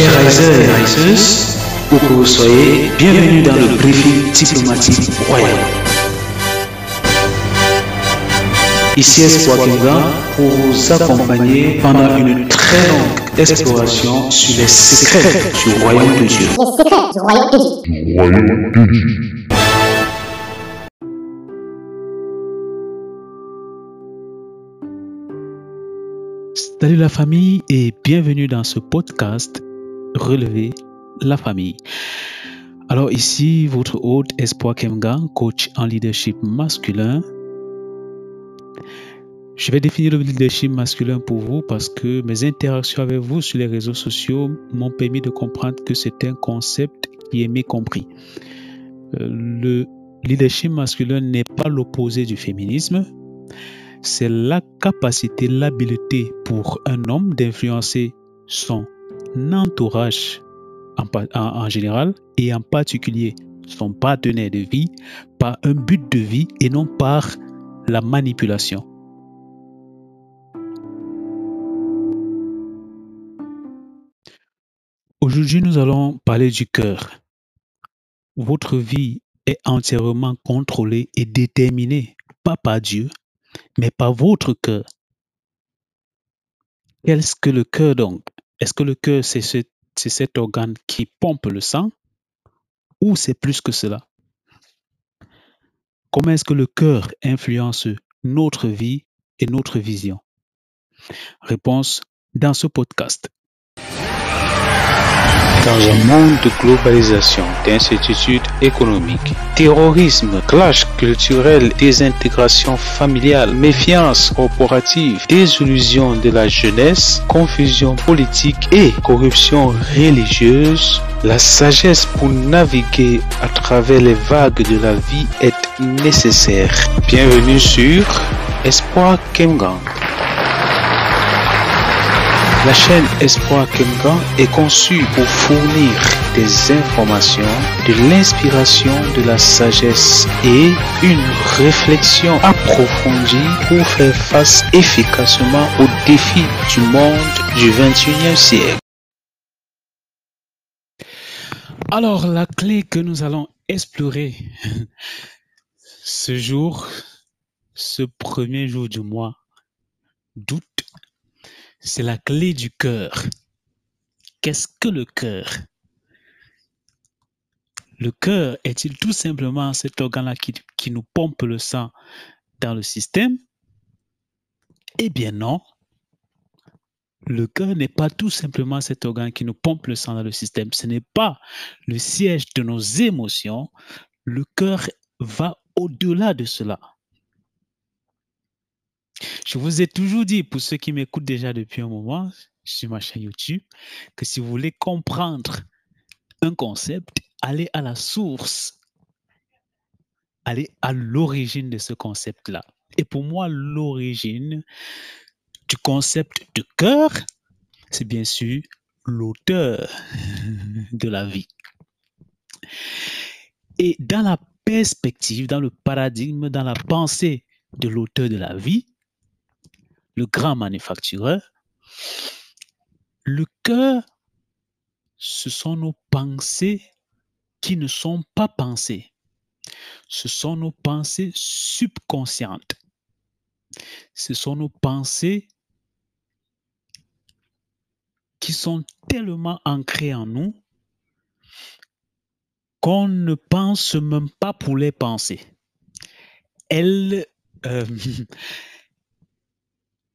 Chers Risers et Riseuses, où que vous soyez, bienvenue dans le briefing diplomatique royal. Ici Espoir Kinga pour vous accompagner pendant une très longue exploration sur les secrets du royaume de Dieu. Les secrets du royaume de Dieu. Salut la famille et bienvenue dans ce podcast Relever la famille. Alors ici, votre hôte Espoir Kemga, coach en leadership masculin. Je vais définir le leadership masculin pour vous parce que mes interactions avec vous sur les réseaux sociaux m'ont permis de comprendre que c'est un concept qui est mécompris. Euh, Le leadership masculin n'est pas l'opposé du féminisme, c'est la capacité, l'habileté pour un homme d'influencer son entourage en, général et en particulier son partenaire de vie par un but de vie et non par la manipulation. Aujourd'hui, nous allons parler du cœur. Votre vie est entièrement contrôlée et déterminée, pas par Dieu, mais par votre cœur. Qu'est-ce que le cœur donc? Est-ce que le cœur, c'est ce- c'est cet organe qui pompe le sang ou c'est plus que cela? Comment est-ce que le cœur influence notre vie et notre vision? Réponse dans ce podcast. Dans un monde de globalisation, d'incertitude économique, terrorisme, clash culturel, désintégration familiale, méfiance corporative, désillusion de la jeunesse, confusion politique et corruption religieuse, la sagesse pour naviguer à travers les vagues de la vie est nécessaire. Bienvenue sur Espoir Kemgang. La chaîne Espoir Kemgan est conçue pour fournir des informations, de l'inspiration, de la sagesse et une réflexion approfondie pour faire face efficacement aux défis du monde du 21e siècle. Alors, la clé que nous allons explorer ce jour, ce premier jour du mois d'août, c'est la clé du cœur. Qu'est-ce que le cœur? Le cœur est-il tout simplement cet organe-là qui, qui nous pompe le sang dans le système? Eh bien non. Le cœur n'est pas tout simplement cet organe qui nous pompe le sang dans le système. Ce n'est pas le siège de nos émotions. Le cœur va au-delà de cela. Je vous ai toujours dit, pour ceux qui m'écoutent déjà depuis un moment sur ma chaîne YouTube, que si vous voulez comprendre un concept, allez à la source, allez à l'origine de ce concept-là. Et pour moi, l'origine du concept de cœur, c'est bien sûr l'auteur de la vie. Et dans la perspective, dans le paradigme, dans la pensée de l'auteur de la vie, le grand manufactureur, le cœur, ce sont nos pensées qui ne sont pas pensées. Ce sont nos pensées subconscientes. Ce sont nos pensées qui sont tellement ancrées en nous qu'on ne pense même pas pour les penser. Elles, euh,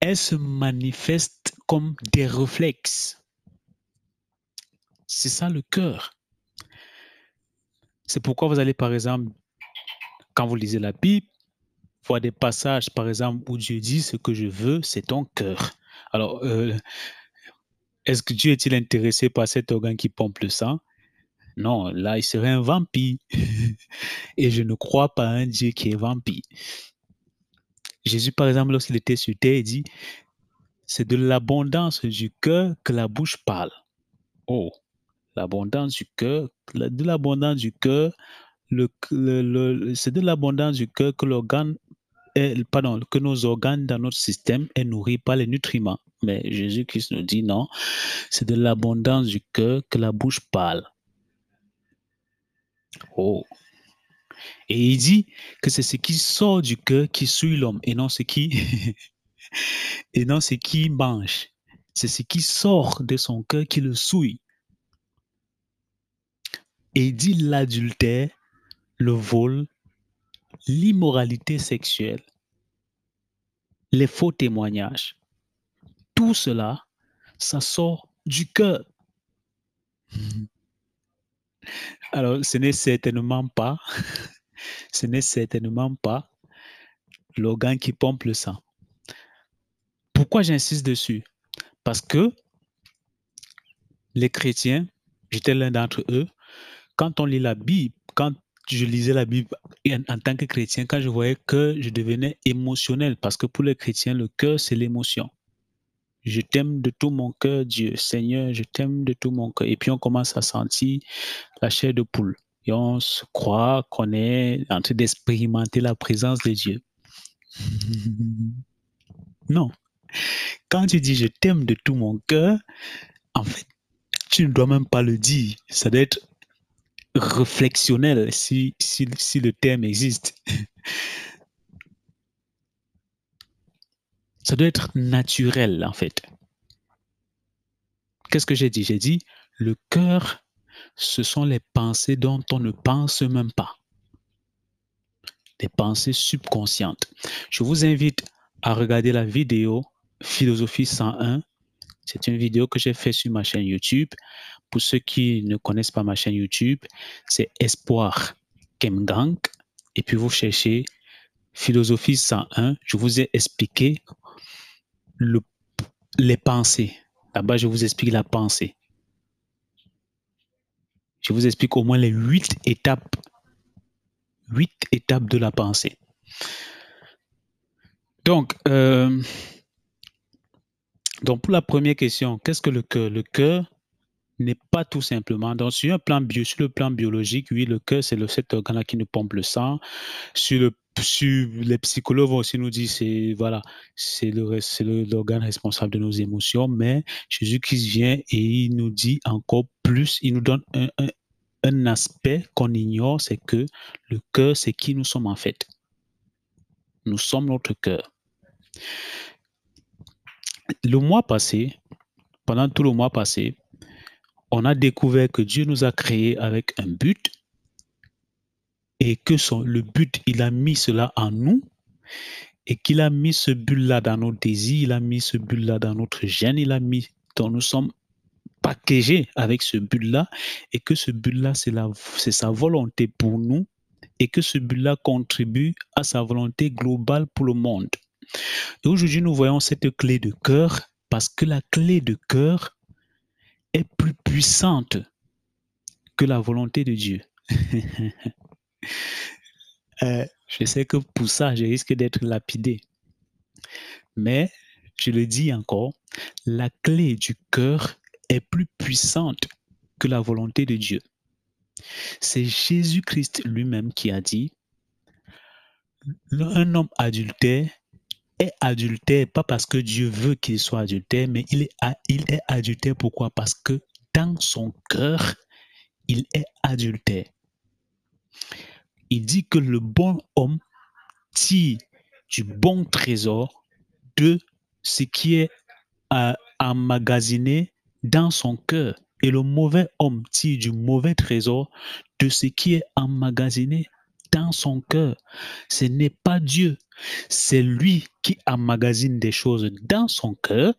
elles se manifestent comme des réflexes. C'est ça le cœur. C'est pourquoi vous allez, par exemple, quand vous lisez la Bible, voir des passages, par exemple, où Dieu dit ce que je veux, c'est ton cœur. Alors, euh, est-ce que Dieu est-il intéressé par cet organe qui pompe le sang? Non, là, il serait un vampire. Et je ne crois pas à un Dieu qui est vampire. Jésus, par exemple, lorsqu'il était sur terre, il dit, c'est de l'abondance du cœur que la bouche parle. Oh, l'abondance du cœur, de l'abondance du cœur, c'est de l'abondance du cœur que l'organe pardon, que nos organes dans notre système est nourri par les nutriments. Mais Jésus-Christ nous dit non, c'est de l'abondance du cœur que la bouche parle. Oh. Et il dit que c'est ce qui sort du cœur qui suit l'homme et non ce qui et non ce qui mange. C'est ce qui sort de son cœur qui le souille. Et il dit l'adultère, le vol, l'immoralité sexuelle, les faux témoignages. Tout cela, ça sort du cœur. Alors, ce n'est certainement pas, ce n'est certainement pas l'organe qui pompe le sang. Pourquoi j'insiste dessus? Parce que les chrétiens, j'étais l'un d'entre eux, quand on lit la Bible, quand je lisais la Bible en, tant que chrétien, quand je voyais que je devenais émotionnel, parce que pour les chrétiens, le cœur, c'est l'émotion. Je t'aime de tout mon cœur, Dieu. Seigneur, je t'aime de tout mon cœur. Et puis on commence à sentir la chair de poule. Et on se croit qu'on est en train d'expérimenter la présence de Dieu. non. Quand tu dis je t'aime de tout mon cœur, en fait, tu ne dois même pas le dire. Ça doit être réflexionnel, si, si, si le terme existe. Ça doit être naturel, en fait. Qu'est-ce que j'ai dit? J'ai dit, le cœur, ce sont les pensées dont on ne pense même pas. Des pensées subconscientes. Je vous invite à regarder la vidéo Philosophie 101 c'est une vidéo que j'ai faite sur ma chaîne YouTube. Pour ceux qui ne connaissent pas ma chaîne YouTube, c'est Espoir Kemgang. Et puis vous cherchez Philosophie 101. Je vous ai expliqué le, les pensées. Là-bas, je vous explique la pensée. Je vous explique au moins les huit étapes. Huit étapes de la pensée. Donc, euh, donc, pour la première question, qu'est-ce que le cœur? Le cœur n'est pas tout simplement. Donc, sur, un plan bio, sur le plan biologique, oui, le cœur, c'est cet organe-là qui nous pompe le sang. Sur, le, les psychologues vont aussi nous dire c'est voilà, c'est l'organe responsable de nos émotions. Mais Jésus-Christ vient et il nous dit encore plus, il nous donne un, un, un aspect qu'on ignore, c'est que le cœur, c'est qui nous sommes en fait. Nous sommes notre cœur le mois passé, pendant tout le mois passé, on a découvert que Dieu nous a créés avec un but et que son, le but, il a mis cela en nous et qu'il a mis ce but-là dans nos désirs, il a mis ce but-là dans notre gène, il a mis, dont nous sommes packagés avec ce but-là et que ce but-là, c'est sa volonté pour nous et que ce but-là contribue à sa volonté globale pour le monde. Et aujourd'hui, nous voyons cette clé de cœur parce que la clé de cœur est plus puissante que la volonté de Dieu. Euh, je sais que pour ça, je risque d'être lapidé. Mais, je le dis encore, la clé du cœur est plus puissante que la volonté de Dieu. C'est Jésus-Christ lui-même qui a dit, un homme adultère est adultère, pas parce que Dieu veut qu'il soit adultère, mais il est, il est adultère pourquoi? Parce que dans son cœur, il est adultère. Il dit que le bon homme tire du bon trésor de ce qui est emmagasiné dans son cœur. Et le mauvais homme tire du mauvais trésor de ce qui est emmagasiné dans son cœur. Ce n'est pas Dieu, c'est lui qui emmagasine des choses dans son cœur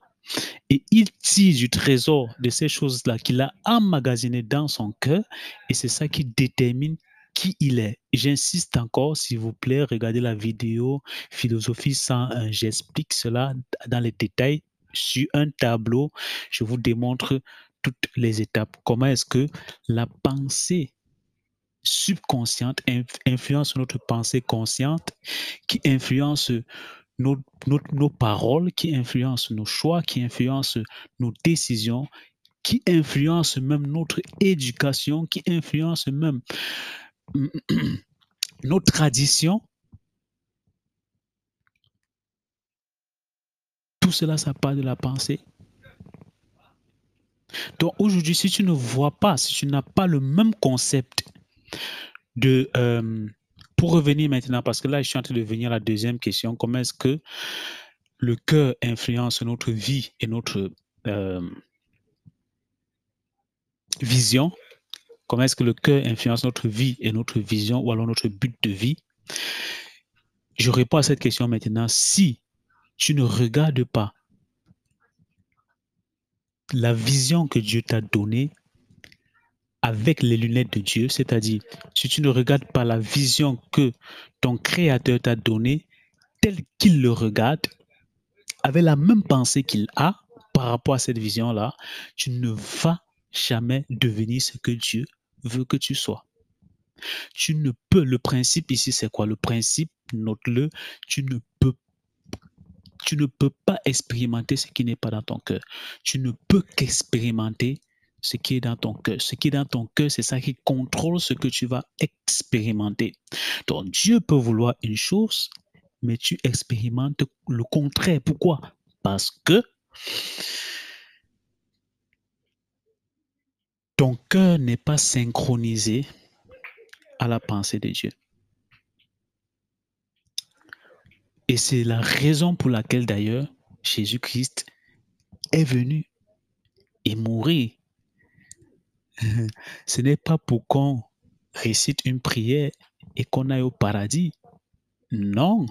et il tire du trésor de ces choses-là qu'il a emmagasinées dans son cœur et c'est ça qui détermine qui il est. J'insiste encore, s'il vous plaît, regardez la vidéo Philosophie 101. J'explique cela dans les détails sur un tableau. Je vous démontre toutes les étapes. Comment est-ce que la pensée subconsciente influence notre pensée consciente, qui influence nos, nos, paroles, qui influence nos choix, qui influence nos décisions, qui influence même notre éducation, qui influence même nos traditions. Tout cela, ça part de la pensée. Donc aujourd'hui, si tu ne vois pas, si tu n'as pas le même concept de... Euh, pour revenir maintenant, parce que là, je suis en train de venir à la deuxième question, comment est-ce que le cœur influence notre vie et notre euh, vision? Comment est-ce que le cœur influence notre vie et notre vision ou alors notre but de vie? Je réponds à cette question maintenant. Si tu ne regardes pas la vision que Dieu t'a donnée avec les lunettes de Dieu, c'est-à-dire si tu ne regardes pas la vision que ton Créateur t'a donnée telle qu'il le regarde, avec la même pensée qu'il a par rapport à cette vision-là, tu ne vas jamais devenir ce que Dieu veut que tu sois. Tu ne peux, le principe ici, c'est quoi? Le principe, note-le, tu ne peux tu ne peux pas expérimenter ce qui n'est pas dans ton cœur. Tu ne peux qu'expérimenter ce qui est dans ton cœur. Ce qui est dans ton cœur, c'est ça qui contrôle ce que tu vas expérimenter. Donc Dieu peut vouloir une chose, mais tu expérimentes le contraire. Pourquoi? Parce que ton cœur n'est pas synchronisé à la pensée de Dieu. Et c'est la raison pour laquelle d'ailleurs Jésus-Christ est venu et mourir. Ce n'est pas pour qu'on récite une prière et qu'on aille au paradis. Non.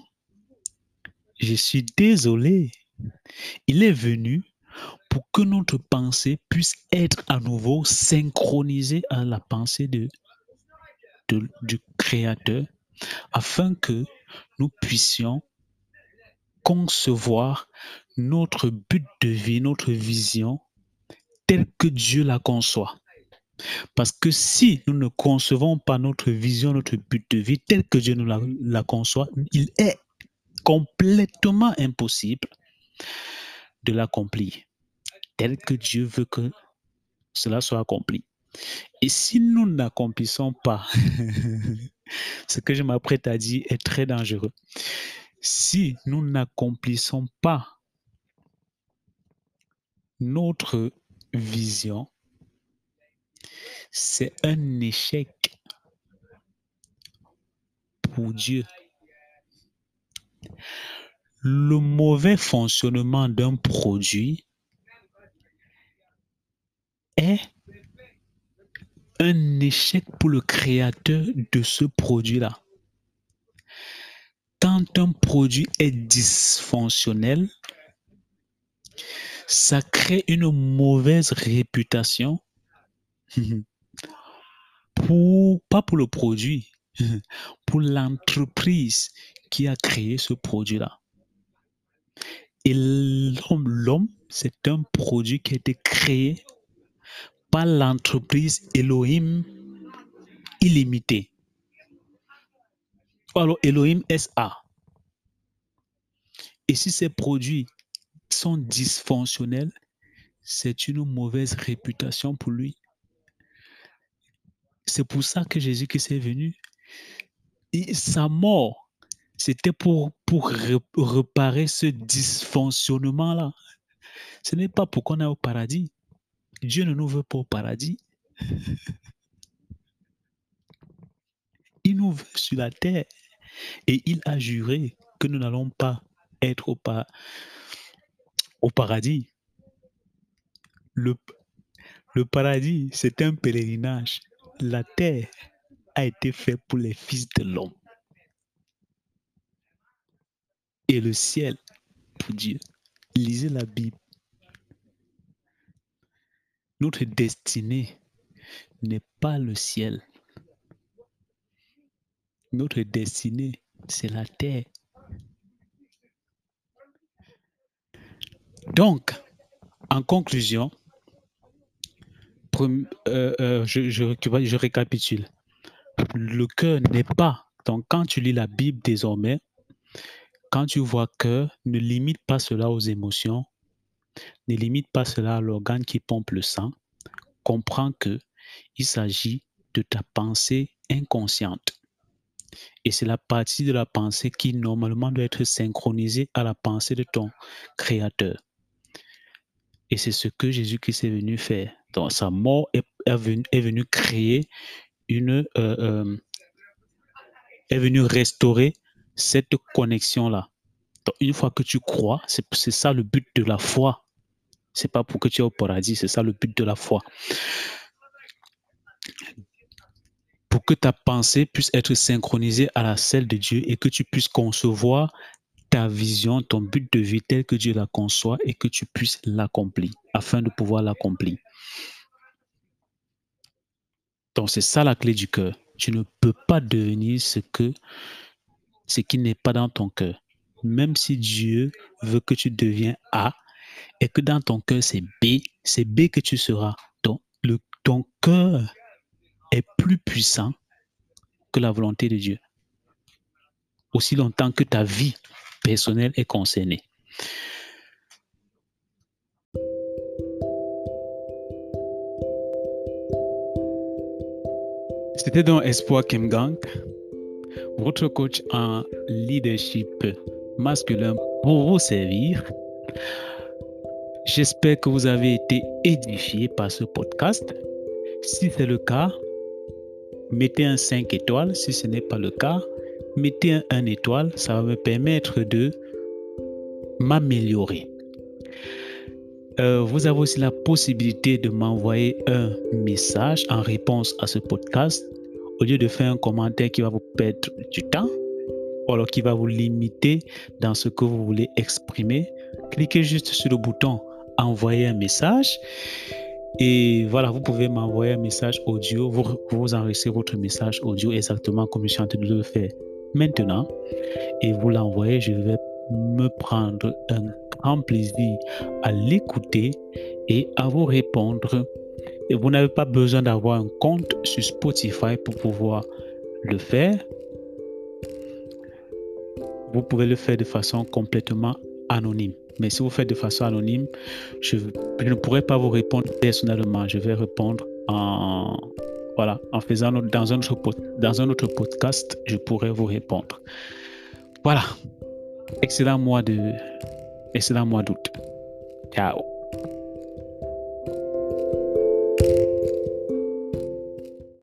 Je suis désolé. Il est venu pour que notre pensée puisse être à nouveau synchronisée à la pensée du Créateur, afin que nous puissions concevoir notre but de vie, notre vision, telle que Dieu la conçoit. Parce que si nous ne concevons pas notre vision, notre but de vie tel que Dieu nous la, conçoit, il est complètement impossible de l'accomplir tel que Dieu veut que cela soit accompli. Et si nous n'accomplissons pas, ce que je m'apprête à dire est très dangereux si nous n'accomplissons pas notre vision, c'est un échec pour Dieu. Le mauvais fonctionnement d'un produit est un échec pour le créateur de ce produit-là quand un produit est dysfonctionnel, ça crée une mauvaise réputation pas pour le produit, pour l'entreprise qui a créé ce produit-là. Et l'homme, l'homme, c'est un produit qui a été créé par l'entreprise Elohim illimité alors Elohim SA. Et si ces produits sont dysfonctionnels, c'est une mauvaise réputation pour lui. C'est pour ça que Jésus-Christ est venu. Sa mort, c'était pour, pour réparer ce dysfonctionnement-là. Ce n'est pas pour qu'on aille au paradis. Dieu ne nous veut pas au paradis. Il nous veut sur la terre. Et il a juré que nous n'allons pas être au, paradis. Le paradis, c'est un pèlerinage. La terre a été faite pour les fils de l'homme. Et le ciel pour Dieu. Lisez la Bible. Notre destinée n'est pas le ciel. Notre destinée, c'est la terre. Donc, en conclusion, euh, euh, je, récapitule. Le cœur n'est pas. Donc, quand tu lis la Bible désormais, quand tu vois cœur, ne limite pas cela aux émotions, ne limite pas cela à l'organe qui pompe le sang. Comprends que il s'agit de ta pensée inconsciente. Et c'est la partie de la pensée qui normalement doit être synchronisée à la pensée de ton Créateur. Et c'est ce que Jésus-Christ est venu faire. Dans sa mort est, est venu, créer une... Euh, euh, est venu restaurer cette connexion-là. une fois que tu crois, c'est ça le but de la foi. C'est pas pour que tu es au paradis, c'est ça le but de la foi. Pour que ta pensée puisse être synchronisée à la celle de Dieu et que tu puisses concevoir ta vision, ton but de vie tel que Dieu la conçoit et que tu puisses l'accomplir afin de pouvoir l'accomplir. Donc c'est ça la clé du cœur. Tu ne peux pas devenir ce que ce qui n'est pas dans ton cœur. Même si Dieu veut que tu deviens A et que dans ton cœur c'est B, c'est B que tu seras. Donc ton cœur est plus puissant que la volonté de Dieu. Aussi longtemps que ta vie personnelle est concernée. C'était dans Espoir Kemgang, votre coach en leadership masculin pour vous servir. J'espère que vous avez été édifié par ce podcast. Si c'est le cas, mettez un 5 étoiles. Si ce n'est pas le cas, mettez un 1 étoile. Ça va me permettre de m'améliorer. Euh, vous avez aussi la possibilité de m'envoyer un message en réponse à ce podcast au lieu de faire un commentaire qui va vous perdre du temps, ou alors qui va vous limiter dans ce que vous voulez exprimer, cliquez juste sur le bouton envoyer un message. Et voilà, vous pouvez m'envoyer un message audio, vous, vous enregistrez votre message audio exactement comme je suis en train de le faire maintenant. Et vous l'envoyez, je vais me prendre un grand plaisir à l'écouter et à vous répondre et vous n'avez pas besoin d'avoir un compte sur Spotify pour pouvoir le faire. Vous pouvez le faire de façon complètement anonyme. Mais si vous faites de façon anonyme, je, ne pourrai pas vous répondre personnellement. Je vais répondre en, voilà, en faisant dans un, autre, dans un autre podcast, je pourrai vous répondre. Voilà. Excellent mois de, excellent mois d'août. Ciao.